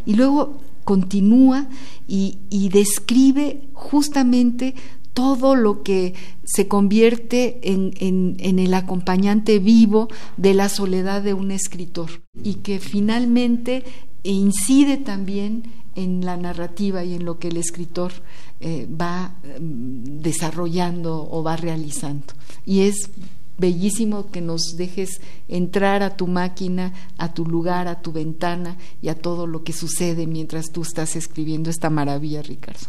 Y luego continúa y, describe justamente todo lo que se convierte en, el acompañante vivo de la soledad de un escritor y que finalmente incide también en la narrativa y en lo que el escritor eh, va mm, desarrollando o va realizando. Y es bellísimo que nos dejes entrar a tu máquina, a tu lugar, a tu ventana y a todo lo que sucede mientras tú estás escribiendo esta maravilla, Ricardo.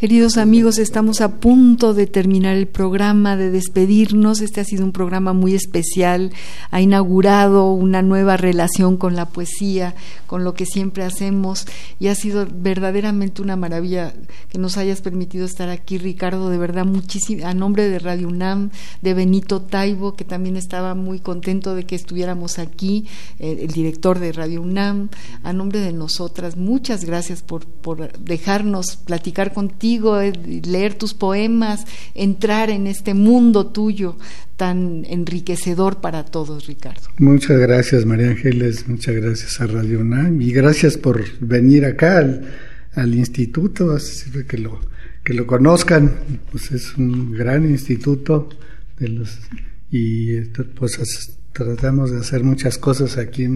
Queridos amigos, estamos a punto de terminar el programa, de despedirnos. Este ha sido un programa muy especial. Ha inaugurado una nueva relación con la poesía, con lo que siempre hacemos. Y ha sido verdaderamente una maravilla que nos hayas permitido estar aquí, Ricardo. De verdad, muchísimo. A nombre de Radio UNAM, de Benito Taibo, que también estaba muy contento de que estuviéramos aquí, eh, el director de Radio UNAM. A nombre de nosotras, muchas gracias por, por dejarnos platicar contigo leer tus poemas, entrar en este mundo tuyo tan enriquecedor para todos, Ricardo. Muchas gracias, María Ángeles, muchas gracias a Radio UNAM. Y gracias por venir acá al, instituto, así que lo, que lo conozcan, pues es un gran instituto de los, y pues tratamos de hacer muchas cosas aquí,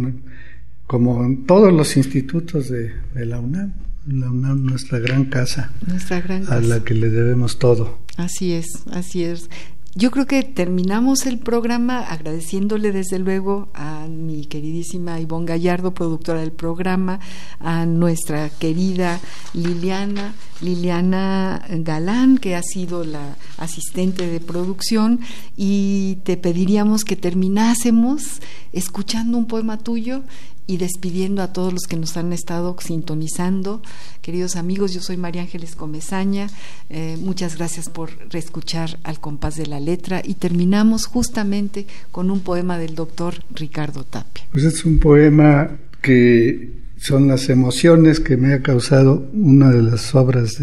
como en todos los institutos de la UNAM nuestra gran casa. Nuestra gran A la que le debemos todo. Así es, así es. Yo creo que terminamos el programa agradeciéndole desde luego a mi queridísima Ivonne Gallardo, productora del programa, a nuestra querida Liliana, Liliana Galán, que ha sido la asistente de producción, y te pediríamos que terminásemos escuchando un poema tuyo y despidiendo a todos los que nos han estado sintonizando. Queridos amigos, yo soy María Ángeles Comezaña. Eh, muchas gracias por reescuchar al compás de la letra y terminamos justamente con un poema del doctor Ricardo Tapia. Pues es un poema que son las emociones que me ha causado una de las obras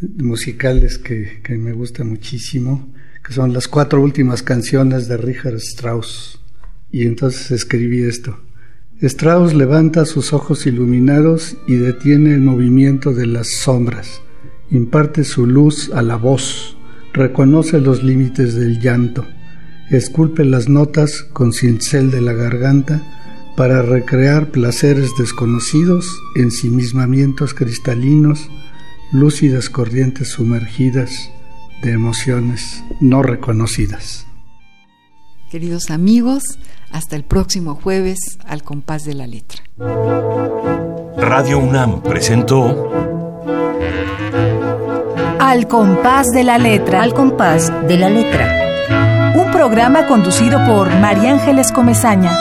musicales que, que me gusta muchísimo, que son las cuatro últimas canciones de Richard Strauss. Y entonces escribí esto. Strauss levanta sus ojos iluminados y detiene el movimiento de las sombras, imparte su luz a la voz, reconoce los límites del llanto, esculpe las notas con cincel de la garganta para recrear placeres desconocidos, ensimismamientos cristalinos, lúcidas corrientes sumergidas de emociones no reconocidas. Queridos amigos, hasta el próximo jueves al compás de la letra. Radio UNAM presentó Al compás de la letra. Al compás de la letra. Un programa conducido por María Ángeles Comezaña.